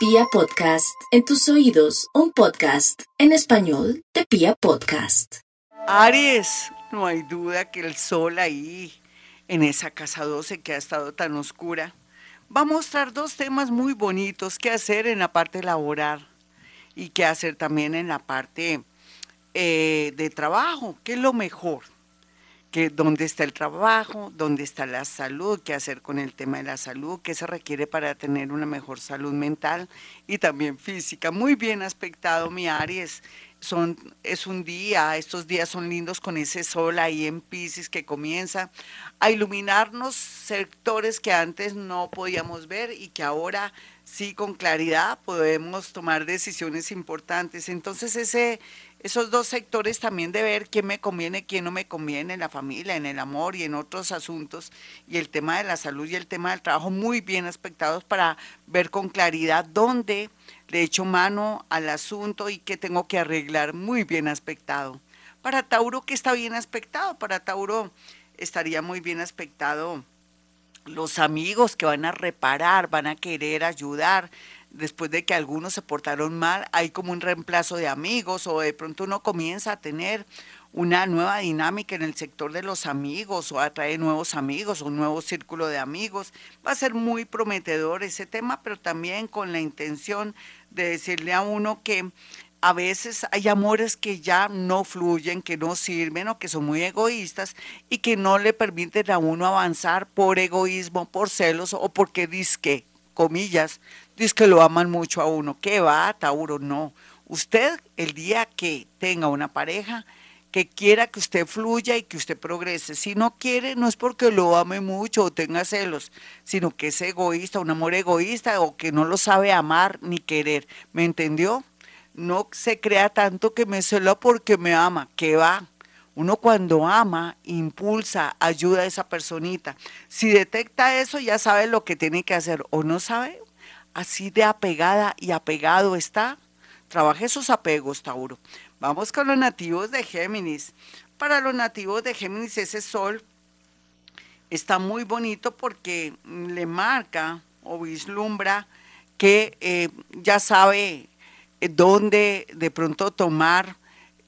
Pia Podcast, en tus oídos, un podcast en español de Pia Podcast. Aries, no hay duda que el sol ahí, en esa casa 12 que ha estado tan oscura, va a mostrar dos temas muy bonitos que hacer en la parte laboral y que hacer también en la parte eh, de trabajo, que es lo mejor que dónde está el trabajo, dónde está la salud, qué hacer con el tema de la salud, qué se requiere para tener una mejor salud mental y también física. Muy bien aspectado, mi Aries. Son, es un día, estos días son lindos con ese sol ahí en Pisces que comienza a iluminarnos sectores que antes no podíamos ver y que ahora sí con claridad podemos tomar decisiones importantes. Entonces ese esos dos sectores también de ver quién me conviene, quién no me conviene en la familia, en el amor y en otros asuntos, y el tema de la salud y el tema del trabajo muy bien aspectados para ver con claridad dónde le echo mano al asunto y qué tengo que arreglar muy bien aspectado. Para Tauro, ¿qué está bien aspectado? Para Tauro estaría muy bien aspectado los amigos que van a reparar, van a querer ayudar, después de que algunos se portaron mal, hay como un reemplazo de amigos o de pronto uno comienza a tener una nueva dinámica en el sector de los amigos o atrae nuevos amigos un nuevo círculo de amigos. Va a ser muy prometedor ese tema, pero también con la intención de decirle a uno que a veces hay amores que ya no fluyen, que no sirven o que son muy egoístas y que no le permiten a uno avanzar por egoísmo, por celos o porque disque, comillas, dice que lo aman mucho a uno. ¿Qué va, Tauro? No. Usted, el día que tenga una pareja, que quiera que usted fluya y que usted progrese. Si no quiere, no es porque lo ame mucho o tenga celos, sino que es egoísta, un amor egoísta o que no lo sabe amar ni querer. ¿Me entendió? No se crea tanto que me cela porque me ama. ¿Qué va? Uno cuando ama, impulsa, ayuda a esa personita. Si detecta eso, ya sabe lo que tiene que hacer. O no sabe, así de apegada y apegado está. Trabaje esos apegos, Tauro. Vamos con los nativos de Géminis. Para los nativos de Géminis ese sol está muy bonito porque le marca o vislumbra que eh, ya sabe dónde de pronto tomar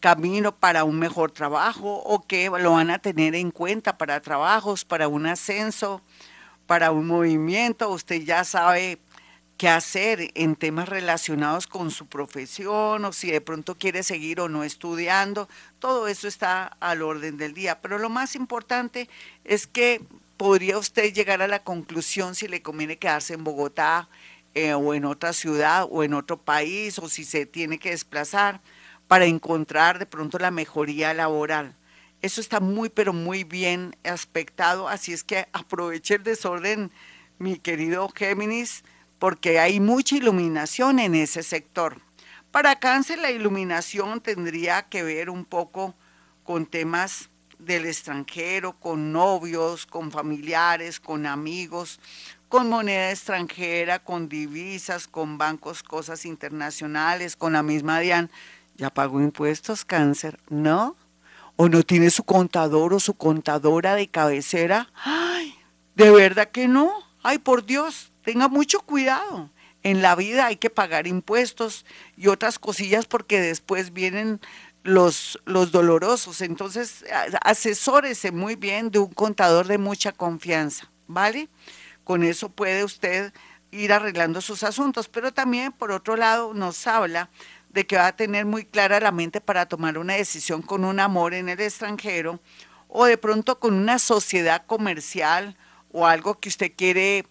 camino para un mejor trabajo o que lo van a tener en cuenta para trabajos, para un ascenso, para un movimiento. Usted ya sabe qué hacer en temas relacionados con su profesión o si de pronto quiere seguir o no estudiando. Todo eso está al orden del día. Pero lo más importante es que podría usted llegar a la conclusión si le conviene quedarse en Bogotá eh, o en otra ciudad o en otro país o si se tiene que desplazar para encontrar de pronto la mejoría laboral. Eso está muy, pero muy bien aspectado, así es que aproveche el desorden, mi querido Géminis, porque hay mucha iluminación en ese sector. Para cáncer la iluminación tendría que ver un poco con temas del extranjero, con novios, con familiares, con amigos, con moneda extranjera, con divisas, con bancos, cosas internacionales, con la misma DIAN. ¿Ya pagó impuestos cáncer? ¿No? ¿O no tiene su contador o su contadora de cabecera? ¡Ay! ¿De verdad que no? ¡Ay, por Dios! tenga mucho cuidado. En la vida hay que pagar impuestos y otras cosillas porque después vienen los, los dolorosos. Entonces, asesórese muy bien de un contador de mucha confianza, ¿vale? Con eso puede usted ir arreglando sus asuntos, pero también, por otro lado, nos habla de que va a tener muy clara la mente para tomar una decisión con un amor en el extranjero o de pronto con una sociedad comercial o algo que usted quiere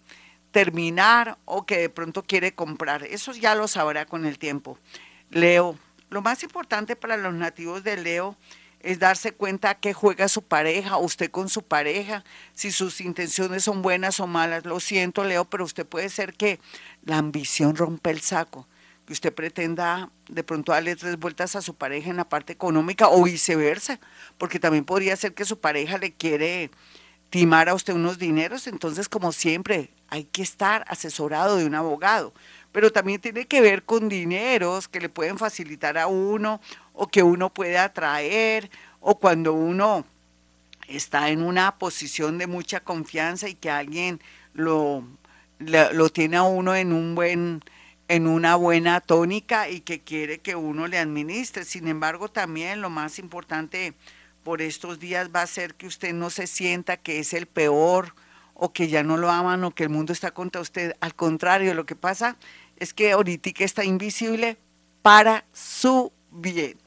terminar o que de pronto quiere comprar. Eso ya lo sabrá con el tiempo. Leo, lo más importante para los nativos de Leo es darse cuenta que juega su pareja, usted con su pareja, si sus intenciones son buenas o malas. Lo siento, Leo, pero usted puede ser que la ambición rompe el saco, que usted pretenda de pronto darle tres vueltas a su pareja en la parte económica o viceversa, porque también podría ser que su pareja le quiere timar a usted unos dineros, entonces como siempre hay que estar asesorado de un abogado, pero también tiene que ver con dineros que le pueden facilitar a uno o que uno puede atraer o cuando uno está en una posición de mucha confianza y que alguien lo, lo, tiene a uno en un buen en una buena tónica y que quiere que uno le administre. Sin embargo, también lo más importante por estos días va a ser que usted no se sienta que es el peor o que ya no lo aman o que el mundo está contra usted. Al contrario, lo que pasa es que ahorita está invisible para su bien.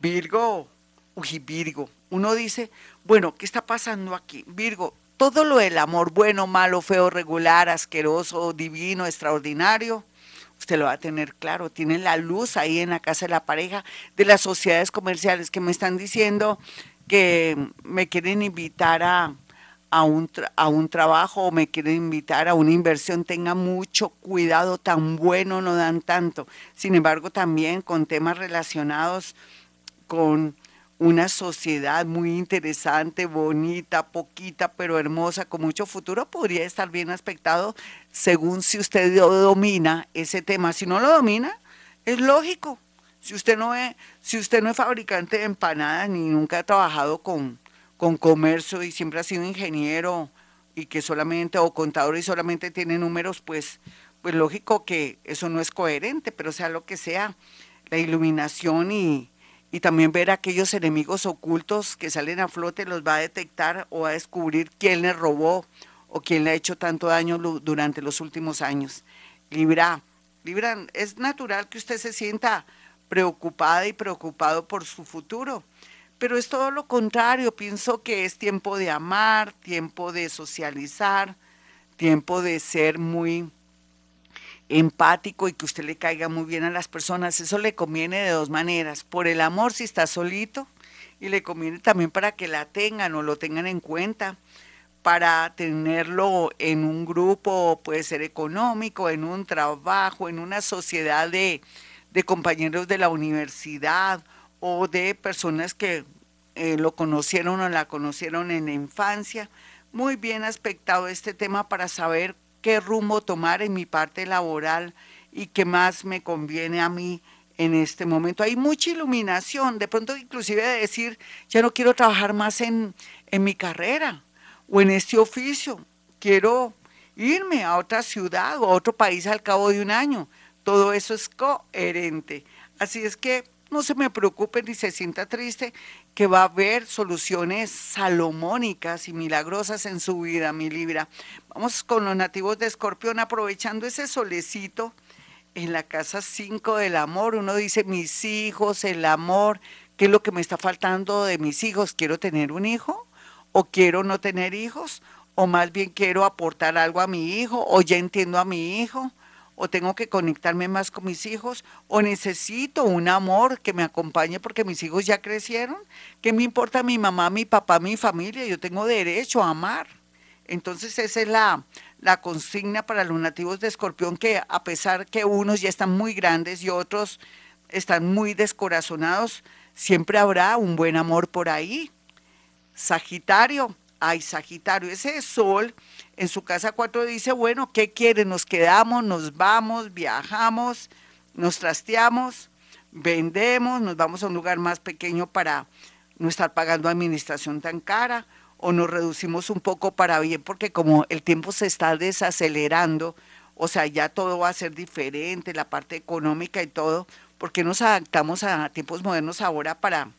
Virgo, uy, Virgo, uno dice, bueno, ¿qué está pasando aquí? Virgo, todo lo del amor, bueno, malo, feo, regular, asqueroso, divino, extraordinario, usted lo va a tener claro. Tiene la luz ahí en la casa de la pareja, de las sociedades comerciales que me están diciendo que me quieren invitar a, a un, a un trabajo o me quieren invitar a una inversión, tenga mucho cuidado, tan bueno no dan tanto. Sin embargo, también con temas relacionados con una sociedad muy interesante, bonita, poquita, pero hermosa, con mucho futuro, podría estar bien aspectado según si usted domina ese tema. Si no lo domina, es lógico. Si usted no es, si usted no es fabricante de empanadas ni nunca ha trabajado con, con comercio y siempre ha sido ingeniero y que solamente, o contador y solamente tiene números, pues, pues lógico que eso no es coherente, pero sea lo que sea, la iluminación y, y también ver aquellos enemigos ocultos que salen a flote, los va a detectar o a descubrir quién le robó o quién le ha hecho tanto daño durante los últimos años. Libra, Libra, es natural que usted se sienta preocupada y preocupado por su futuro, pero es todo lo contrario. Pienso que es tiempo de amar, tiempo de socializar, tiempo de ser muy empático y que usted le caiga muy bien a las personas. Eso le conviene de dos maneras. Por el amor si está solito y le conviene también para que la tengan o lo tengan en cuenta, para tenerlo en un grupo, puede ser económico, en un trabajo, en una sociedad de, de compañeros de la universidad o de personas que eh, lo conocieron o la conocieron en la infancia. Muy bien aspectado este tema para saber qué rumbo tomar en mi parte laboral y qué más me conviene a mí en este momento. Hay mucha iluminación, de pronto inclusive de decir, ya no quiero trabajar más en, en mi carrera o en este oficio, quiero irme a otra ciudad o a otro país al cabo de un año. Todo eso es coherente. Así es que no se me preocupe ni se sienta triste, que va a haber soluciones salomónicas y milagrosas en su vida, mi Libra. Vamos con los nativos de Escorpión, aprovechando ese solecito en la casa 5 del amor. Uno dice, mis hijos, el amor, ¿qué es lo que me está faltando de mis hijos? ¿Quiero tener un hijo? ¿O quiero no tener hijos? ¿O más bien quiero aportar algo a mi hijo? ¿O ya entiendo a mi hijo? O tengo que conectarme más con mis hijos, o necesito un amor que me acompañe porque mis hijos ya crecieron. ¿Qué me importa mi mamá, mi papá, mi familia? Yo tengo derecho a amar. Entonces esa es la, la consigna para los nativos de Escorpión, que a pesar que unos ya están muy grandes y otros están muy descorazonados, siempre habrá un buen amor por ahí. Sagitario, ay Sagitario, ese sol en su casa 4 dice, bueno, ¿qué quiere? Nos quedamos, nos vamos, viajamos, nos trasteamos, vendemos, nos vamos a un lugar más pequeño para no estar pagando administración tan cara o nos reducimos un poco para bien porque como el tiempo se está desacelerando, o sea, ya todo va a ser diferente, la parte económica y todo, porque nos adaptamos a tiempos modernos ahora para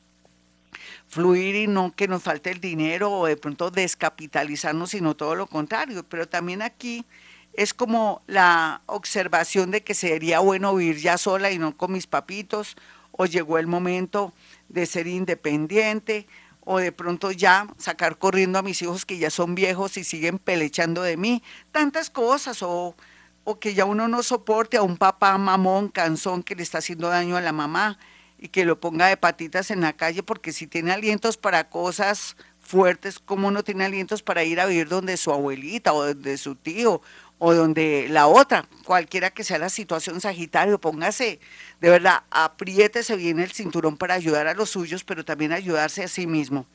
fluir y no que nos falte el dinero o de pronto descapitalizarnos, sino todo lo contrario. Pero también aquí es como la observación de que sería bueno vivir ya sola y no con mis papitos, o llegó el momento de ser independiente, o de pronto ya sacar corriendo a mis hijos que ya son viejos y siguen pelechando de mí, tantas cosas, o, o que ya uno no soporte a un papá mamón, cansón que le está haciendo daño a la mamá y que lo ponga de patitas en la calle, porque si tiene alientos para cosas fuertes, ¿cómo no tiene alientos para ir a vivir donde su abuelita o donde su tío o donde la otra, cualquiera que sea la situación Sagitario, póngase, de verdad, apriétese bien el cinturón para ayudar a los suyos, pero también ayudarse a sí mismo.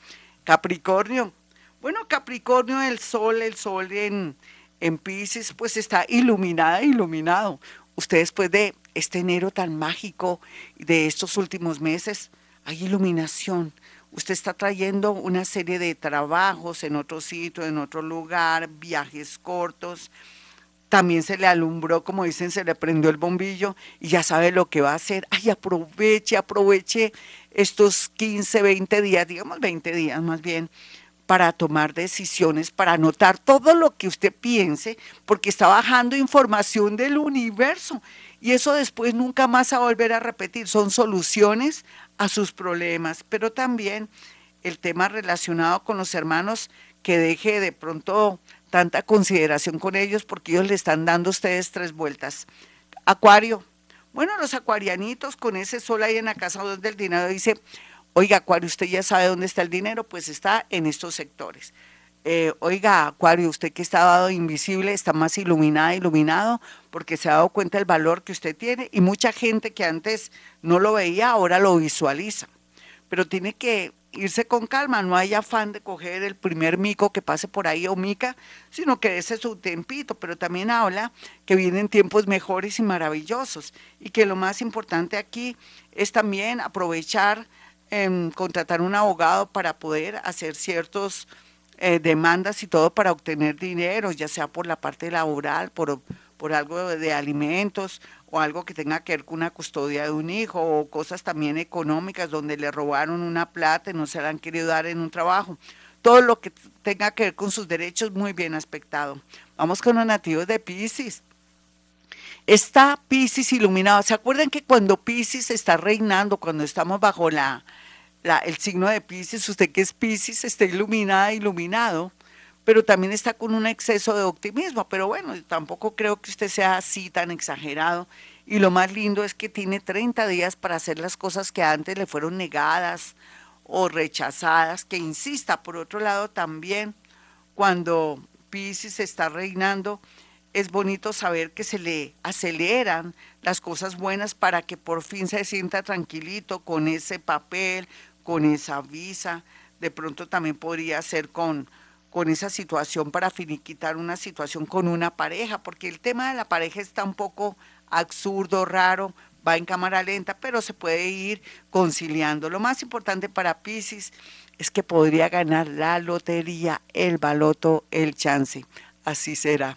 Capricornio, bueno, Capricornio, el sol, el sol en, en Pisces, pues está iluminada, iluminado. Usted después de este enero tan mágico de estos últimos meses, hay iluminación. Usted está trayendo una serie de trabajos en otro sitio, en otro lugar, viajes cortos, también se le alumbró, como dicen, se le prendió el bombillo y ya sabe lo que va a hacer. Ay, aproveche, aproveche estos 15, 20 días, digamos 20 días más bien, para tomar decisiones, para anotar todo lo que usted piense, porque está bajando información del universo y eso después nunca más a volver a repetir. Son soluciones a sus problemas, pero también el tema relacionado con los hermanos, que deje de pronto tanta consideración con ellos porque ellos le están dando a ustedes tres vueltas. Acuario. Bueno, los acuarianitos con ese sol ahí en la casa del dinero dice, oiga, Acuario, usted ya sabe dónde está el dinero, pues está en estos sectores. Eh, oiga, Acuario, usted que está dado invisible está más iluminada, iluminado, porque se ha dado cuenta del valor que usted tiene y mucha gente que antes no lo veía ahora lo visualiza. Pero tiene que irse con calma, no hay afán de coger el primer mico que pase por ahí o mica, sino que ese es su tempito, pero también habla que vienen tiempos mejores y maravillosos y que lo más importante aquí es también aprovechar, eh, contratar un abogado para poder hacer ciertos eh, demandas y todo para obtener dinero, ya sea por la parte laboral, por, por algo de alimentos o algo que tenga que ver con una custodia de un hijo o cosas también económicas donde le robaron una plata y no se la han querido dar en un trabajo. Todo lo que tenga que ver con sus derechos muy bien aspectado. Vamos con los nativos de Pisces. Está Pisces iluminado. ¿Se acuerdan que cuando Pisces está reinando, cuando estamos bajo la, el signo de Pisces, usted que es Pisces, está iluminada, iluminado? pero también está con un exceso de optimismo. Pero bueno, tampoco creo que usted sea así tan exagerado. Y lo más lindo es que tiene 30 días para hacer las cosas que antes le fueron negadas o rechazadas, que insista. Por otro lado, también cuando Pisces está reinando, es bonito saber que se le aceleran las cosas buenas para que por fin se sienta tranquilito con ese papel, con esa visa. De pronto también podría ser con con esa situación para finiquitar una situación con una pareja, porque el tema de la pareja está un poco absurdo, raro, va en cámara lenta, pero se puede ir conciliando. Lo más importante para Pisces es que podría ganar la lotería, el baloto, el chance. Así será.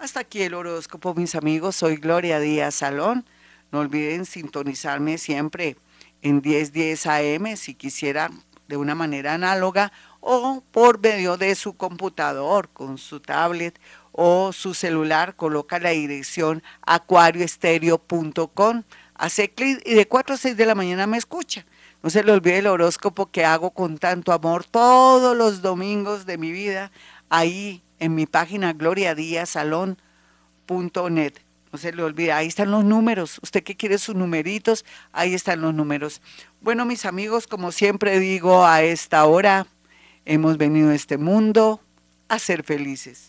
Hasta aquí el horóscopo, mis amigos. Soy Gloria Díaz Salón. No olviden sintonizarme siempre en 1010 AM si quisiera de una manera análoga o por medio de su computador, con su tablet o su celular, coloca la dirección acuarioestereo.com, hace clic y de 4 a 6 de la mañana me escucha. No se le olvide el horóscopo que hago con tanto amor todos los domingos de mi vida ahí en mi página gloriadiasalón.net. No se le olvide, ahí están los números. Usted que quiere sus numeritos, ahí están los números. Bueno, mis amigos, como siempre digo a esta hora, Hemos venido a este mundo a ser felices.